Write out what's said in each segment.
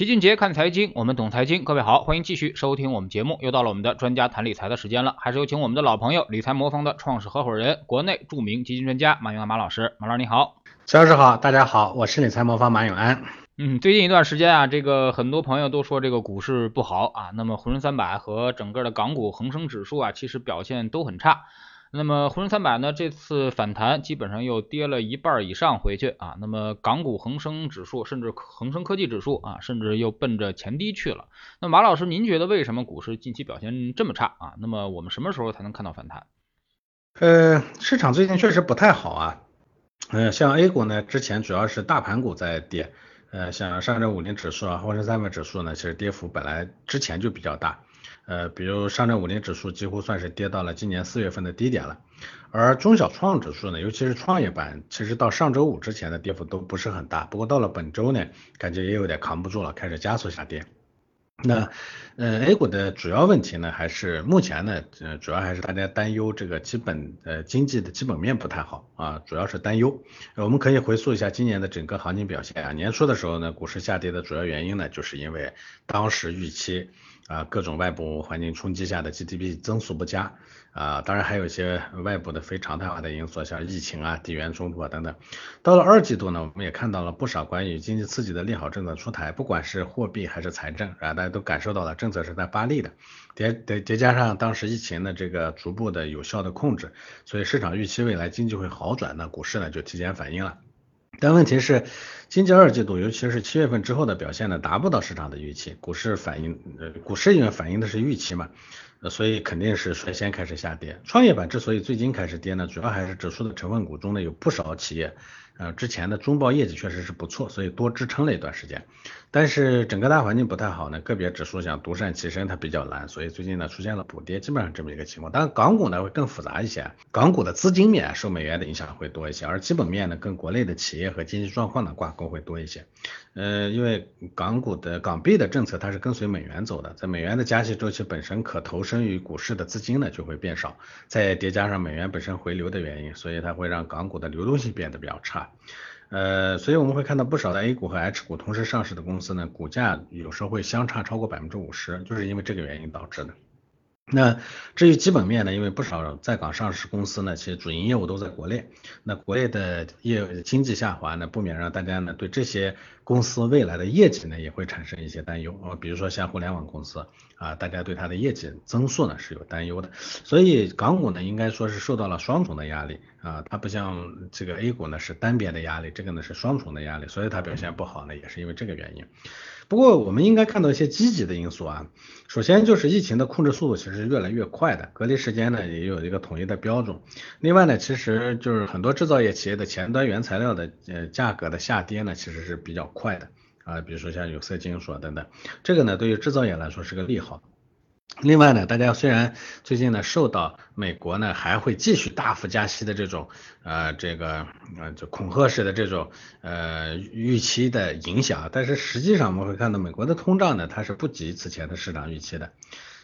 齐俊杰看财经，我们懂财经。各位好，欢迎继续收听我们节目。又到了我们的专家谈理财的时间了，还是有请我们的老朋友，理财魔方的创始合伙人，国内著名基金专家马永安马老师。马老师你好，肖老师好，大家好，我是理财魔方马永安。嗯，最近一段时间啊，这个很多朋友都说这个股市不好啊，那么沪深三百和整个的港股恒生指数啊，其实表现都很差。那么沪深三百呢，这次反弹基本上又跌了一半以上回去啊。那么港股恒生指数，甚至恒生科技指数啊，甚至又奔着前低去了。那马老师，您觉得为什么股市近期表现这么差啊？那么我们什么时候才能看到反弹？呃，市场最近确实不太好啊。嗯，像 A 股呢，之前主要是大盘股在跌。呃，像上证五零指数啊，沪深三百指数呢，其实跌幅本来之前就比较大。呃，比如上证五零指数几乎算是跌到了今年四月份的低点了，而中小创指数呢，尤其是创业板，其实到上周五之前的跌幅都不是很大，不过到了本周呢，感觉也有点扛不住了，开始加速下跌。那，呃，A 股的主要问题呢，还是目前呢，呃，主要还是大家担忧这个基本呃经济的基本面不太好啊，主要是担忧。我们可以回溯一下今年的整个行情表现啊，年初的时候呢，股市下跌的主要原因呢，就是因为当时预期。啊，各种外部环境冲击下的 GDP 增速不佳啊，当然还有一些外部的非常态化的因素，像疫情啊、地缘冲突啊等等。到了二季度呢，我们也看到了不少关于经济刺激的利好政策出台，不管是货币还是财政啊，大家都感受到了政策是在发力的。叠叠叠加上当时疫情的这个逐步的有效的控制，所以市场预期未来经济会好转，那股市呢就提前反应了。但问题是，经济二季度，尤其是七月份之后的表现呢，达不到市场的预期。股市反映，呃，股市因为反映的是预期嘛，呃所以肯定是率先开始下跌。创业板之所以最近开始跌呢，主要还是指数的成分股中呢有不少企业。呃，之前的中报业绩确实是不错，所以多支撑了一段时间。但是整个大环境不太好呢，个别指数想独善其身，它比较难，所以最近呢出现了补跌，基本上这么一个情况。当然港股呢会更复杂一些，港股的资金面受美元的影响会多一些，而基本面呢跟国内的企业和经济状况呢挂钩会多一些。呃，因为港股的港币的政策它是跟随美元走的，在美元的加息周期本身可投身于股市的资金呢就会变少，再叠加上美元本身回流的原因，所以它会让港股的流动性变得比较差。呃，所以我们会看到不少的 A 股和 H 股同时上市的公司呢，股价有时候会相差超过百分之五十，就是因为这个原因导致的。那至于基本面呢？因为不少在港上市公司呢，其实主营业务都在国内。那国内的业经济下滑呢，不免让大家呢对这些公司未来的业绩呢也会产生一些担忧。啊，比如说像互联网公司啊，大家对它的业绩增速呢是有担忧的。所以港股呢应该说是受到了双重的压力啊，它不像这个 A 股呢是单边的压力，这个呢是双重的压力，所以它表现不好呢也是因为这个原因。不过我们应该看到一些积极的因素啊，首先就是疫情的控制速度其实是越来越快的，隔离时间呢也有一个统一的标准。另外呢，其实就是很多制造业企业的前端原材料的呃价格的下跌呢，其实是比较快的啊，比如说像有色金属等等，这个呢对于制造业来说是个利好。另外呢，大家虽然最近呢受到美国呢还会继续大幅加息的这种呃这个呃就恐吓式的这种呃预期的影响，但是实际上我们会看到美国的通胀呢它是不及此前的市场预期的。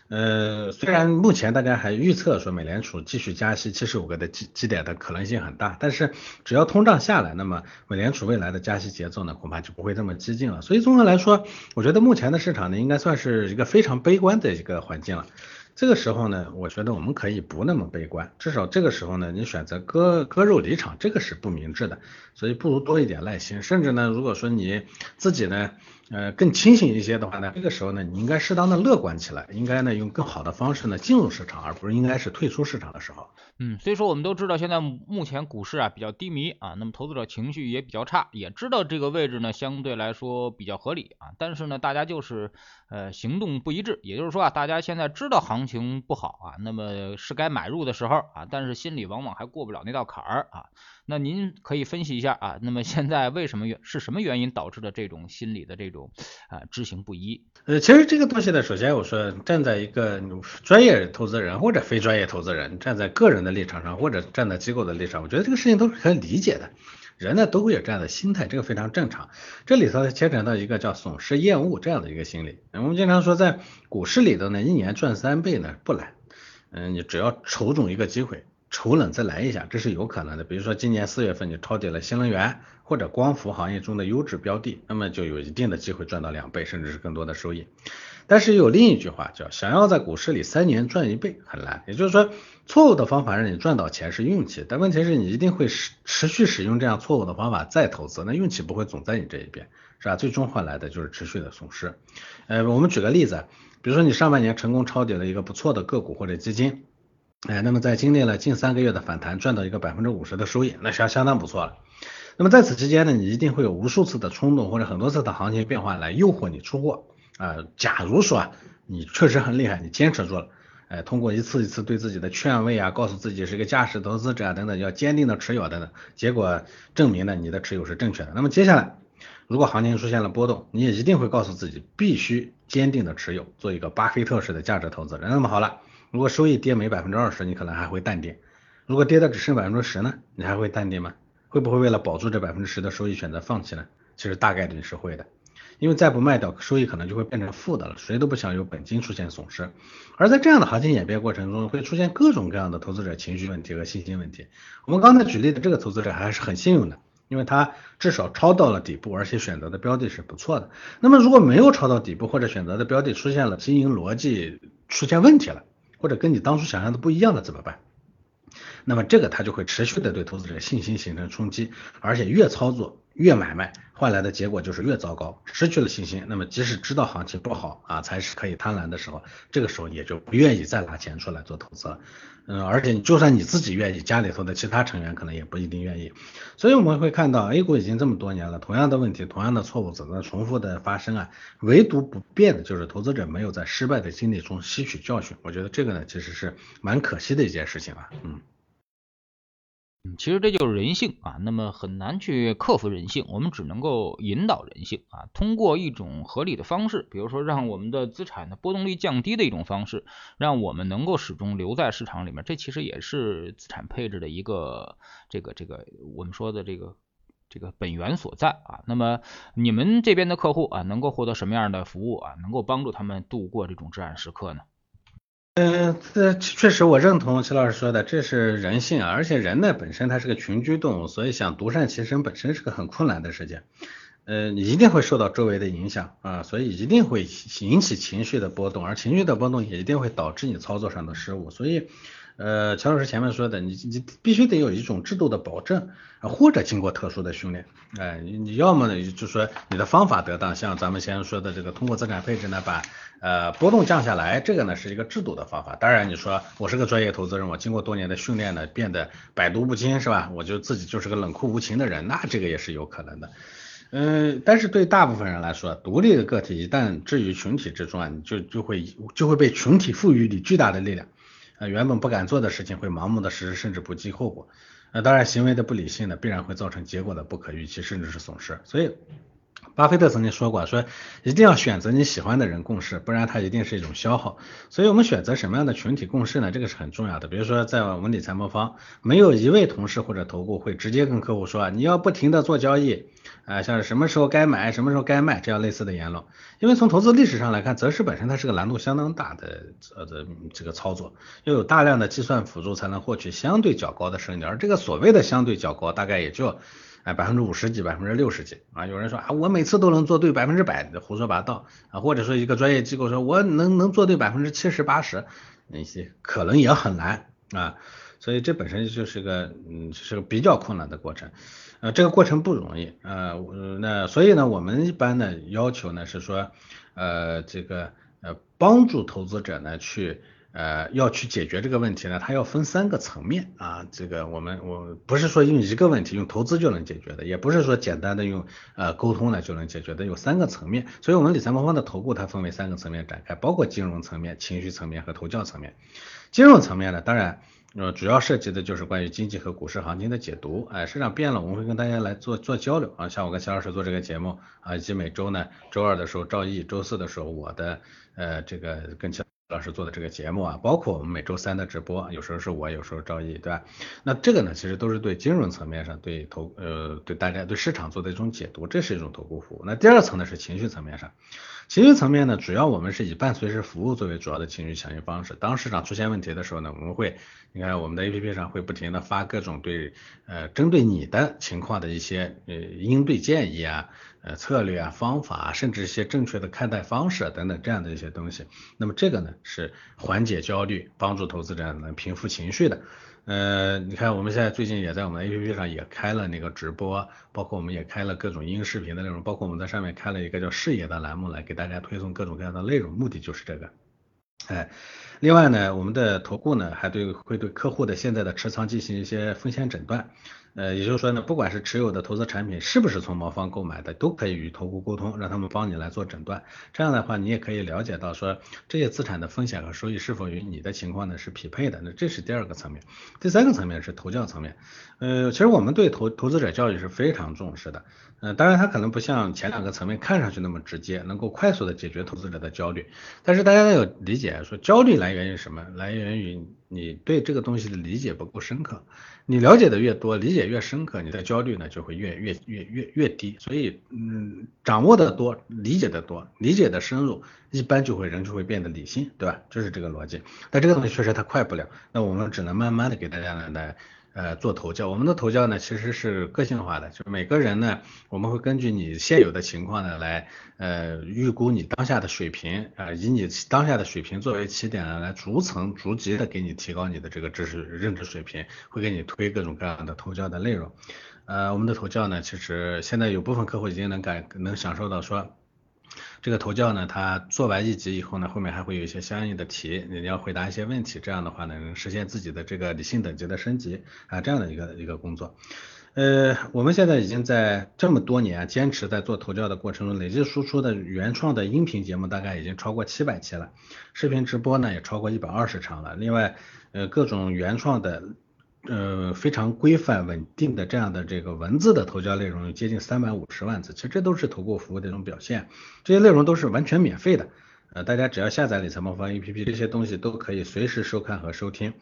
呃，虽然目前大家还预测说美联储继续加息七十五个的基基点的可能性很大，但是只要通胀下来，那么美联储未来的加息节奏呢，恐怕就不会这么激进了。所以综合来说，我觉得目前的市场呢，应该算是一个非常悲观的一个环境了。这个时候呢，我觉得我们可以不那么悲观，至少这个时候呢，你选择割割肉离场，这个是不明智的。所以不如多一点耐心，甚至呢，如果说你自己呢。呃，更清醒一些的话呢，这个时候呢，你应该适当的乐观起来，应该呢用更好的方式呢进入市场，而不是应该是退出市场的时候。嗯，所以说我们都知道现在目前股市啊比较低迷啊，那么投资者情绪也比较差，也知道这个位置呢相对来说比较合理啊，但是呢大家就是呃行动不一致，也就是说啊大家现在知道行情不好啊，那么是该买入的时候啊，但是心里往往还过不了那道坎儿啊。那您可以分析一下啊，那么现在为什么原是什么原因导致的这种心理的这种啊知行不一？呃，其实这个东西呢，首先我说站在一个专业投资人或者非专业投资人，站在个人的立场上或者站在机构的立场，我觉得这个事情都是可以理解的。人呢都会有这样的心态，这个非常正常。这里头牵扯到一个叫损失厌恶这样的一个心理。我们经常说在股市里头呢，一年赚三倍呢不难。嗯，你只要瞅准一个机会。丑冷再来一下，这是有可能的。比如说今年四月份你抄底了新能源或者光伏行业中的优质标的，那么就有一定的机会赚到两倍甚至是更多的收益。但是有另一句话叫想要在股市里三年赚一倍很难，也就是说错误的方法让你赚到钱是运气，但问题是你一定会持持续使用这样错误的方法再投资，那运气不会总在你这一边，是吧？最终换来的就是持续的损失。呃，我们举个例子，比如说你上半年成功抄底了一个不错的个股或者基金。哎，那么在经历了近三个月的反弹，赚到一个百分之五十的收益，那相相当不错了。那么在此期间呢，你一定会有无数次的冲动或者很多次的行情变化来诱惑你出货啊。假如说，你确实很厉害，你坚持住了，哎，通过一次一次对自己的劝慰啊，告诉自己是一个价值投资者啊等等，要坚定的持有等等，结果证明呢你的持有是正确的。那么接下来，如果行情出现了波动，你也一定会告诉自己必须坚定的持有，做一个巴菲特式的价值投资人。那么好了。如果收益跌没百分之二十，你可能还会淡定；如果跌的只剩百分之十呢，你还会淡定吗？会不会为了保住这百分之十的收益选择放弃呢？其实大概率是会的，因为再不卖掉，收益可能就会变成负的了。谁都不想有本金出现损失。而在这样的行情演变过程中，会出现各种各样的投资者情绪问题和信心问题。我们刚才举例的这个投资者还是很幸运的，因为他至少抄到了底部，而且选择的标的是不错的。那么如果没有抄到底部，或者选择的标的出现了经营逻辑出现问题了，或者跟你当初想象的不一样的怎么办？那么这个它就会持续的对投资者信心形成冲击，而且越操作越买卖，换来的结果就是越糟糕，失去了信心。那么即使知道行情不好啊，才是可以贪婪的时候，这个时候也就不愿意再拿钱出来做投资了。嗯，而且就算你自己愿意，家里头的其他成员可能也不一定愿意。所以我们会看到 A 股已经这么多年了，同样的问题，同样的错误总在重复的发生啊，唯独不变的就是投资者没有在失败的经历中吸取教训。我觉得这个呢，其实是蛮可惜的一件事情啊，嗯。其实这就是人性啊，那么很难去克服人性，我们只能够引导人性啊，通过一种合理的方式，比如说让我们的资产的波动率降低的一种方式，让我们能够始终留在市场里面，这其实也是资产配置的一个这个这个我们说的这个这个本源所在啊。那么你们这边的客户啊，能够获得什么样的服务啊，能够帮助他们度过这种至暗时刻呢？嗯，这确实我认同齐老师说的，这是人性啊，而且人呢本身它是个群居动物，所以想独善其身本身是个很困难的事情。呃，你一定会受到周围的影响啊，所以一定会引起情绪的波动，而情绪的波动也一定会导致你操作上的失误，所以。呃，乔老师前面说的，你你必须得有一种制度的保证，或者经过特殊的训练，哎，你要么呢，就说你的方法得当，像咱们先说的这个通过资产配置呢，把呃波动降下来，这个呢是一个制度的方法。当然，你说我是个专业投资人，我经过多年的训练呢，变得百毒不侵，是吧？我就自己就是个冷酷无情的人，那这个也是有可能的。嗯，但是对大部分人来说，独立的个体一旦置于群体之中啊，你就就会就会被群体赋予你巨大的力量。啊，原本不敢做的事情会盲目的实施，甚至不计后果。那当然，行为的不理性呢，必然会造成结果的不可预期，甚至是损失。所以，巴菲特曾经说过，说一定要选择你喜欢的人共事，不然它一定是一种消耗。所以我们选择什么样的群体共事呢？这个是很重要的。比如说，在我们理财魔方，没有一位同事或者投顾会直接跟客户说，你要不停的做交易。啊，像是什么时候该买，什么时候该卖，这样类似的言论，因为从投资历史上来看，择时本身它是个难度相当大的呃的这个操作，要有大量的计算辅助才能获取相对较高的胜率，而这个所谓的相对较高，大概也就哎百分之五十几，百分之六十几啊。有人说啊，我每次都能做对百分之百，胡说八道啊，或者说一个专业机构说我能能做对百分之七十八十，那些可能也很难啊，所以这本身就是个嗯是个比较困难的过程。呃，这个过程不容易，呃，那所以呢，我们一般呢要求呢是说，呃，这个呃帮助投资者呢去呃要去解决这个问题呢，它要分三个层面啊，这个我们我不是说用一个问题用投资就能解决的，也不是说简单的用呃沟通呢就能解决的，有三个层面，所以我们理财魔方的投顾它分为三个层面展开，包括金融层面、情绪层面和投教层面。金融层面呢，当然。呃，主要涉及的就是关于经济和股市行情的解读，哎，市场变了，我们会跟大家来做做交流啊，像我跟肖老师做这个节目啊，以及每周呢，周二的时候赵毅，周四的时候我的呃这个跟肖老师做的这个节目啊，包括我们每周三的直播，有时候是我，有时候赵毅，对吧？那这个呢，其实都是对金融层面上对投呃对大家对市场做的一种解读，这是一种投顾服务。那第二层呢是情绪层面上。情绪层面呢，主要我们是以伴随式服务作为主要的情绪响应方式。当市场出现问题的时候呢，我们会，你看我们的 APP 上会不停的发各种对呃针对你的情况的一些呃应对建议啊、呃策略啊、方法，甚至一些正确的看待方式等等这样的一些东西。那么这个呢是缓解焦虑、帮助投资者能平复情绪的。呃，你看我们现在最近也在我们的 APP 上也开了那个直播，包括我们也开了各种音视频的内容，包括我们在上面开了一个叫视野的栏目来给大家推送各种各样的内容，目的就是这个。哎，另外呢，我们的投顾呢还对会对客户的现在的持仓进行一些风险诊断。呃，也就是说呢，不管是持有的投资产品是不是从某方购买的，都可以与投顾沟通，让他们帮你来做诊断。这样的话，你也可以了解到说这些资产的风险和收益是否与你的情况呢是匹配的。那这是第二个层面。第三个层面是投教层面。呃，其实我们对投投资者教育是非常重视的。呃，当然它可能不像前两个层面看上去那么直接，能够快速的解决投资者的焦虑。但是大家要理解，说焦虑来源于什么？来源于你对这个东西的理解不够深刻。你了解的越多，理解越深刻，你的焦虑呢就会越越越越越低。所以，嗯，掌握的多，理解的多，理解的深入，一般就会人就会变得理性，对吧？就是这个逻辑。但这个东西确实它快不了，那我们只能慢慢的给大家来来。呃，做投教，我们的投教呢其实是个性化的，就是每个人呢，我们会根据你现有的情况呢来呃预估你当下的水平啊，以你当下的水平作为起点呢，来逐层逐级的给你提高你的这个知识认知水平，会给你推各种各样的投教的内容。呃，我们的投教呢，其实现在有部分客户已经能感能享受到说。这个投教呢，它做完一级以后呢，后面还会有一些相应的题，你要回答一些问题，这样的话呢，能实现自己的这个理性等级的升级啊，这样的一个一个工作。呃，我们现在已经在这么多年坚持在做投教的过程中，累计输出的原创的音频节目大概已经超过七百期了，视频直播呢也超过一百二十场了。另外，呃，各种原创的。呃，非常规范稳定的这样的这个文字的投教内容有接近三百五十万字，其实这都是投顾服务的一种表现。这些内容都是完全免费的，呃，大家只要下载理财魔方 APP，这些东西都可以随时收看和收听。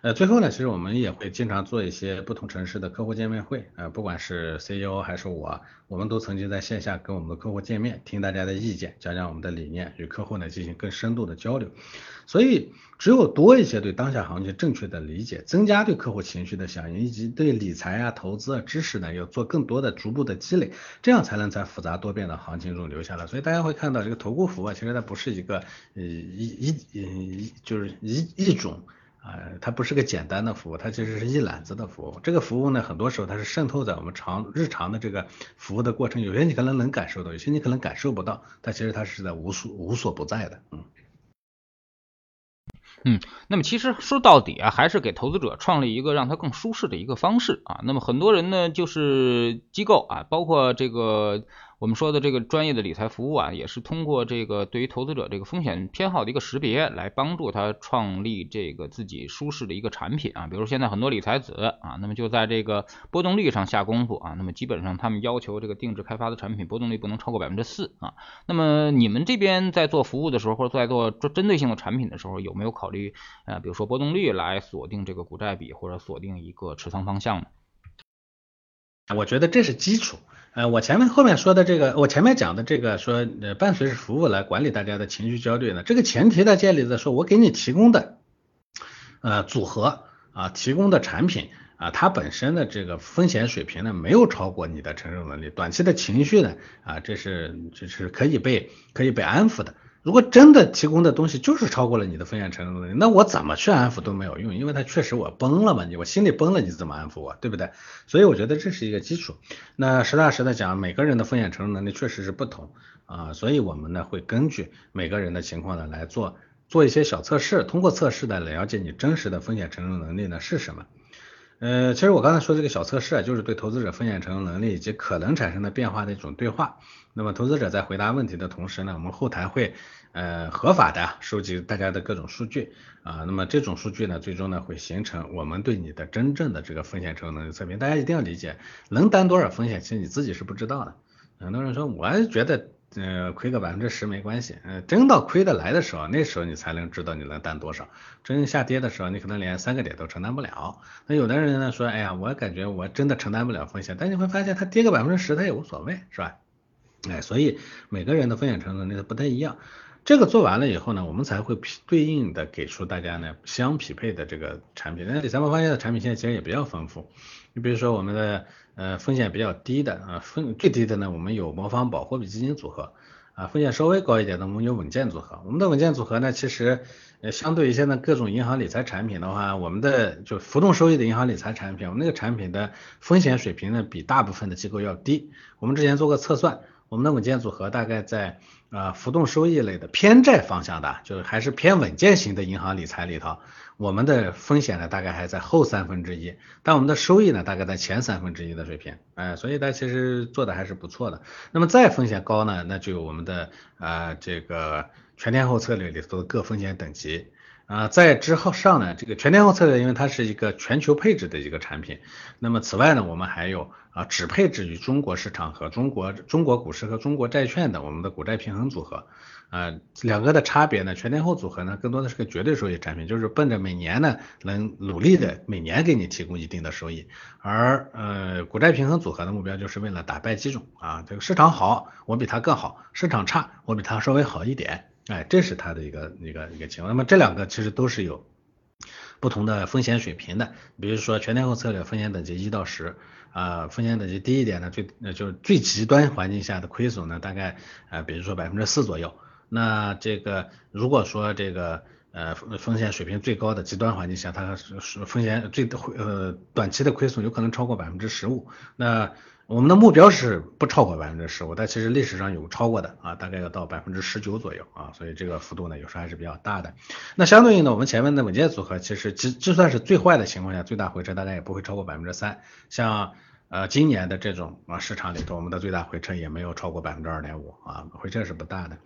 呃，最后呢，其实我们也会经常做一些不同城市的客户见面会，呃，不管是 CEO 还是我，我们都曾经在线下跟我们的客户见面，听大家的意见，讲讲我们的理念，与客户呢进行更深度的交流。所以，只有多一些对当下行情正确的理解，增加对客户情绪的响应，以及对理财啊、投资啊知识呢，要做更多的逐步的积累，这样才能在复杂多变的行情中留下来。所以大家会看到，这个投顾服务啊其实它不是一个呃一一一就是一一种。呃，它不是个简单的服务，它其实是一揽子的服务。这个服务呢，很多时候它是渗透在我们常日常的这个服务的过程，有些你可能能感受到，有些你可能感受不到，但其实它是在无所无所不在的。嗯，嗯，那么其实说到底啊，还是给投资者创立一个让他更舒适的一个方式啊。那么很多人呢，就是机构啊，包括这个。我们说的这个专业的理财服务啊，也是通过这个对于投资者这个风险偏好的一个识别，来帮助他创立这个自己舒适的一个产品啊。比如现在很多理财子啊，那么就在这个波动率上下功夫啊。那么基本上他们要求这个定制开发的产品波动率不能超过百分之四啊。那么你们这边在做服务的时候，或者在做针对性的产品的时候，有没有考虑啊，比如说波动率来锁定这个股债比，或者锁定一个持仓方向呢？我觉得这是基础。呃，我前面后面说的这个，我前面讲的这个说，呃，伴随着服务来管理大家的情绪焦虑呢，这个前提的建立在说我给你提供的，呃，组合啊，提供的产品啊，它本身的这个风险水平呢，没有超过你的承受能力，短期的情绪呢，啊，这是这是可以被可以被安抚的。如果真的提供的东西就是超过了你的风险承受能力，那我怎么去安抚都没有用，因为他确实我崩了嘛，你我心里崩了，你怎么安抚我，对不对？所以我觉得这是一个基础。那实打实的讲，每个人的风险承受能力确实是不同啊，所以我们呢会根据每个人的情况呢来做做一些小测试，通过测试呢了解你真实的风险承受能力呢是什么。呃，其实我刚才说这个小测试啊，就是对投资者风险承受能力以及可能产生的变化的一种对话。那么投资者在回答问题的同时呢，我们后台会呃合法的收集大家的各种数据啊。那么这种数据呢，最终呢会形成我们对你的真正的这个风险承受能力测评。大家一定要理解，能担多少风险，其实你自己是不知道的。很多人说，我觉得。呃，亏个百分之十没关系，呃，真到亏的来的时候，那时候你才能知道你能担多少。真下跌的时候，你可能连三个点都承担不了。那有的人呢说，哎呀，我感觉我真的承担不了风险，但你会发现他跌个百分之十他也无所谓，是吧？哎，所以每个人的风险承受能力不太一样。这个做完了以后呢，我们才会对应的给出大家呢相匹配的这个产品。那第三方发现的产品线其实也比较丰富。你比如说我们的呃风险比较低的啊，风最低的呢，我们有魔方保货币基金组合啊，风险稍微高一点的我们有稳健组合。我们的稳健组合呢，其实呃相对于现在各种银行理财产品的话，我们的就浮动收益的银行理财产品，我们那个产品的风险水平呢比大部分的机构要低。我们之前做过测算。我们的稳健组合大概在啊浮动收益类的偏债方向的，就是还是偏稳健型的银行理财里头，我们的风险呢大概还在后三分之一，但我们的收益呢大概在前三分之一的水平，哎，所以它其实做的还是不错的。那么再风险高呢，那就有我们的啊这个全天候策略里头的各风险等级。啊，在之后上呢，这个全天候策略，因为它是一个全球配置的一个产品。那么此外呢，我们还有啊只配置于中国市场和中国中国股市和中国债券的我们的股债平衡组合。啊，两个的差别呢，全天候组合呢更多的是个绝对收益产品，就是奔着每年呢能努力的每年给你提供一定的收益。而呃股债平衡组合的目标就是为了打败几种啊，这个市场好我比它更好，市场差我比它稍微好一点。哎，这是它的一个一个一个情况。那么这两个其实都是有不同的风险水平的。比如说全天候策略风险等级一到十，啊，风险等级低一点的最就是最极端环境下的亏损呢，大概啊，比如说百分之四左右。那这个如果说这个呃风险水平最高的极端环境下，它是风险最呃短期的亏损有可能超过百分之十五。那我们的目标是不超过百分之十五，但其实历史上有超过的啊，大概要到百分之十九左右啊，所以这个幅度呢有时候还是比较大的。那相对应的，我们前面的稳健组合，其实就就算是最坏的情况下，最大回撤大概也不会超过百分之三。像呃今年的这种啊市场里头，我们的最大回撤也没有超过百分之二点五啊，回撤是不大的。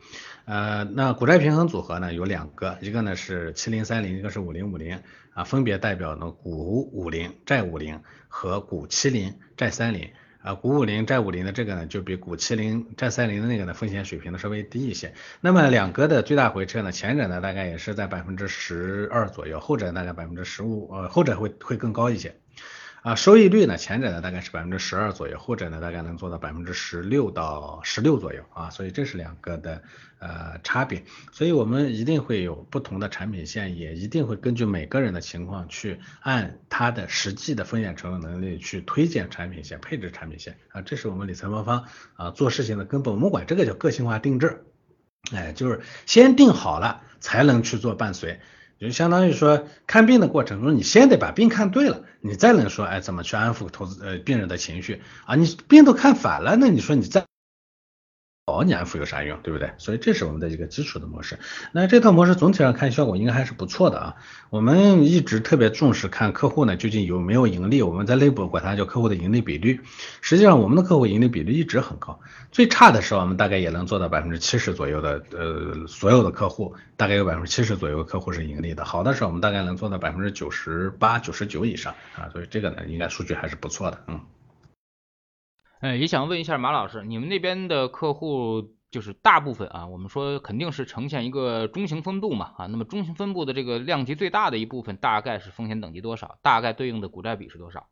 呃，那股债平衡组合呢有两个，一个呢是七零三零，一个是五零五零啊，分别代表呢股五零、债五零和股七零、债三零。啊，股五零债五零的这个呢，就比股七零债三零的那个呢风险水平呢稍微低一些。那么两个的最大回撤呢，前者呢大概也是在百分之十二左右，后者大概百分之十五，呃，后者会会更高一些。啊，收益率呢，前者呢大概是百分之十二左右，后者呢大概能做到百分之十六到十六左右啊，所以这是两个的呃差别，所以我们一定会有不同的产品线，也一定会根据每个人的情况去按他的实际的风险承受能力去推荐产品线、配置产品线。啊，这是我们理财魔方啊做事情的根本，我们管这个叫个性化定制，哎，就是先定好了才能去做伴随。就相当于说看病的过程中，你先得把病看对了，你再能说，哎，怎么去安抚投资呃病人的情绪啊？你病都看反了，那你说你再。保你安抚有啥用，对不对？所以这是我们的一个基础的模式。那这套模式总体上看效果应该还是不错的啊。我们一直特别重视看客户呢究竟有没有盈利，我们在内部管它叫客户的盈利比率。实际上我们的客户盈利比率一直很高，最差的时候我们大概也能做到百分之七十左右的，呃，所有的客户大概有百分之七十左右客户是盈利的。好的时候我们大概能做到百分之九十八、九十九以上啊，所以这个呢应该数据还是不错的，嗯。哎，也想问一下马老师，你们那边的客户就是大部分啊，我们说肯定是呈现一个中型分布嘛啊，那么中型分布的这个量级最大的一部分大概是风险等级多少？大概对应的股债比是多少？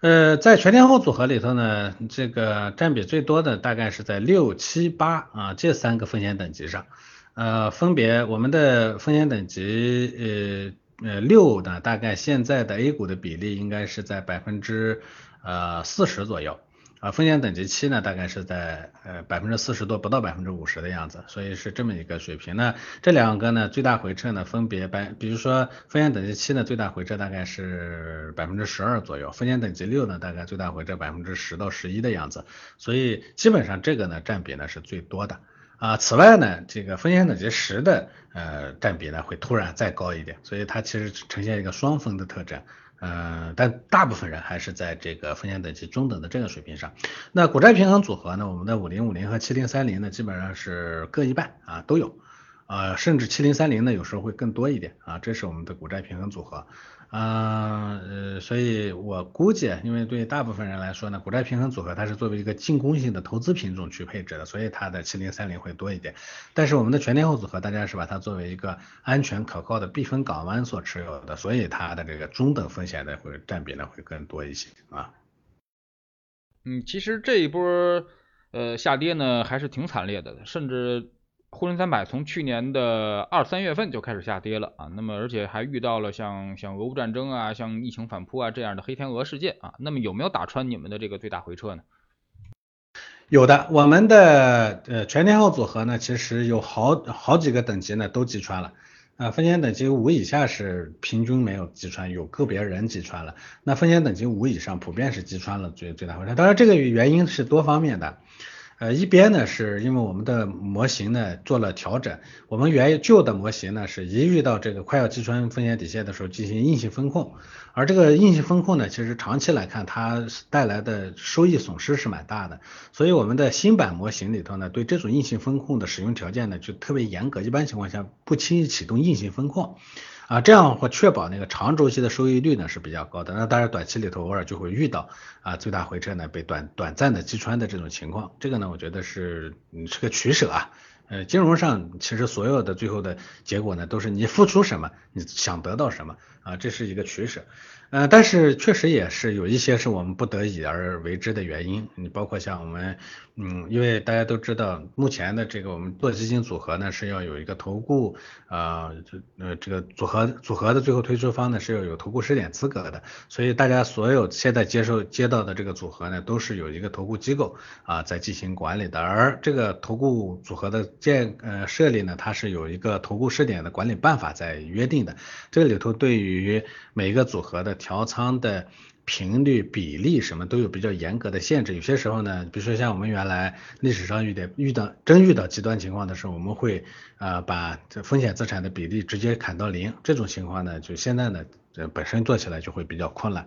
呃，在全天候组合里头呢，这个占比最多的大概是在六七八啊这三个风险等级上，呃，分别我们的风险等级呃呃六呢，大概现在的 A 股的比例应该是在百分之。呃，四十左右啊，风险等级七呢，大概是在呃百分之四十多，不到百分之五十的样子，所以是这么一个水平。那这两个呢，最大回撤呢，分别百，比如说风险等级七呢，最大回撤大概是百分之十二左右，风险等级六呢，大概最大回撤百分之十到十一的样子，所以基本上这个呢占比呢是最多的啊。此外呢，这个风险等级十的呃占比呢会突然再高一点，所以它其实呈现一个双峰的特征。呃，但大部分人还是在这个风险等级中等的这个水平上。那股债平衡组合呢？我们的五零五零和七零三零呢，基本上是各一半啊，都有。啊，甚至七零三零呢，有时候会更多一点啊，这是我们的股债平衡组合。啊，呃，所以我估计，因为对大部分人来说呢，股债平衡组合它是作为一个进攻性的投资品种去配置的，所以它的七零三零会多一点。但是我们的全天候组合，大家是把它作为一个安全可靠的避风港湾所持有的，所以它的这个中等风险的会占比呢会更多一些啊。嗯，其实这一波。呃，下跌呢还是挺惨烈的，甚至沪深三百从去年的二三月份就开始下跌了啊。那么而且还遇到了像像俄乌战争啊、像疫情反扑啊这样的黑天鹅事件啊。那么有没有打穿你们的这个最大回撤呢？有的，我们的呃全天候组合呢，其实有好好几个等级呢都击穿了。啊，风险等级五以下是平均没有击穿，有个别人击穿了。那风险等级五以上普遍是击穿了最最大回撤。当然，这个原因是多方面的。呃，一边呢是因为我们的模型呢做了调整，我们原旧的模型呢是一遇到这个快要击穿风险底线的时候进行硬性风控，而这个硬性风控呢，其实长期来看它带来的收益损失是蛮大的，所以我们的新版模型里头呢，对这种硬性风控的使用条件呢就特别严格，一般情况下不轻易启动硬性风控。啊，这样会确保那个长周期的收益率呢是比较高的。那当然，短期里头偶尔就会遇到啊最大回撤呢被短短暂的击穿的这种情况。这个呢，我觉得是你是个取舍啊。呃，金融上其实所有的最后的结果呢，都是你付出什么，你想得到什么啊，这是一个取舍。呃，但是确实也是有一些是我们不得已而为之的原因。你包括像我们，嗯，因为大家都知道，目前的这个我们做基金组合呢是要有一个投顾，呃，这呃这个组合组合的最后推出方呢是要有投顾试点资格的，所以大家所有现在接受接到的这个组合呢都是有一个投顾机构啊在进行管理的，而这个投顾组合的建呃设立呢，它是有一个投顾试点的管理办法在约定的，这里头对于每一个组合的调仓的频率、比例什么都有比较严格的限制。有些时候呢，比如说像我们原来历史上遇的遇到真遇到极端情况的时候，我们会呃把这风险资产的比例直接砍到零。这种情况呢，就现在呢，这本身做起来就会比较困难。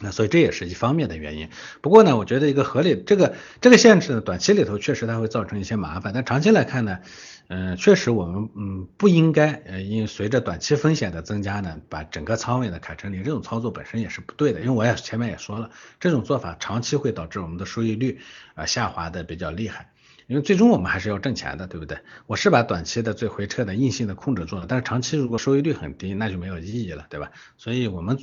那所以这也是一方面的原因。不过呢，我觉得一个合理这个这个限制呢，短期里头确实它会造成一些麻烦，但长期来看呢。嗯，确实我们嗯不应该呃因随着短期风险的增加呢，把整个仓位呢砍成零，这种操作本身也是不对的，因为我也前面也说了，这种做法长期会导致我们的收益率啊下滑的比较厉害。因为最终我们还是要挣钱的，对不对？我是把短期的最回撤的硬性的控制住了，但是长期如果收益率很低，那就没有意义了，对吧？所以我们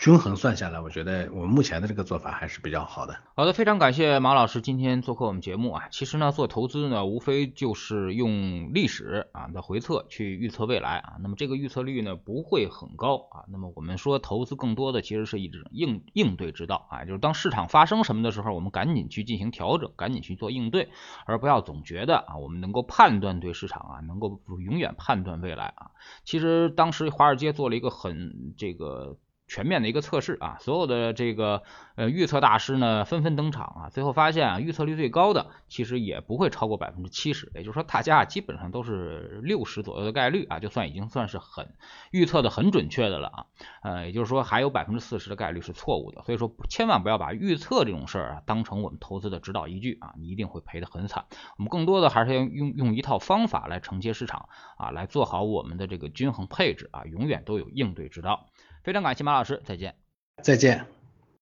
均衡算下来，我觉得我们目前的这个做法还是比较好的。好的，非常感谢马老师今天做客我们节目啊。其实呢，做投资呢，无非就是用历史啊的回测去预测未来啊。那么这个预测率呢不会很高啊。那么我们说投资更多的其实是一种应应对之道啊，就是当市场发生什么的时候，我们赶紧去进行调整，赶紧去做应对，而。不要总觉得啊，我们能够判断对市场啊，能够永远判断未来啊。其实当时华尔街做了一个很这个。全面的一个测试啊，所有的这个呃预测大师呢纷纷登场啊，最后发现啊预测率最高的其实也不会超过百分之七十，也就是说大家基本上都是六十左右的概率啊，就算已经算是很预测的很准确的了啊，呃也就是说还有百分之四十的概率是错误的，所以说千万不要把预测这种事儿啊当成我们投资的指导依据啊，你一定会赔得很惨。我们更多的还是要用用一套方法来承接市场啊，来做好我们的这个均衡配置啊，永远都有应对之道。非常感谢马老师，再见。再见。